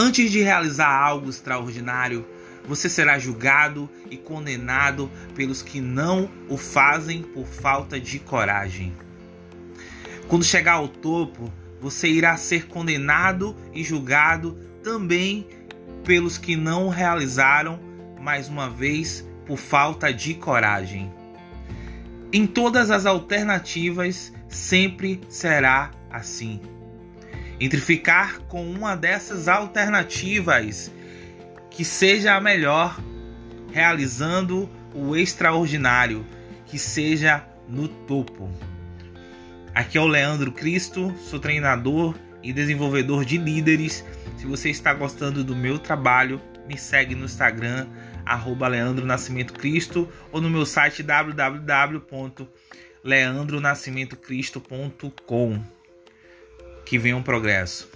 Antes de realizar algo extraordinário, você será julgado e condenado pelos que não o fazem por falta de coragem. Quando chegar ao topo, você irá ser condenado e julgado também pelos que não realizaram, mais uma vez, por falta de coragem. Em todas as alternativas, sempre será assim. Entre ficar com uma dessas alternativas que seja a melhor, realizando o extraordinário, que seja no topo. Aqui é o Leandro Cristo, sou treinador e desenvolvedor de líderes. Se você está gostando do meu trabalho, me segue no Instagram, arroba Leandro Nascimento Cristo, ou no meu site www.leandronascimentocristo.com. Que venha um progresso.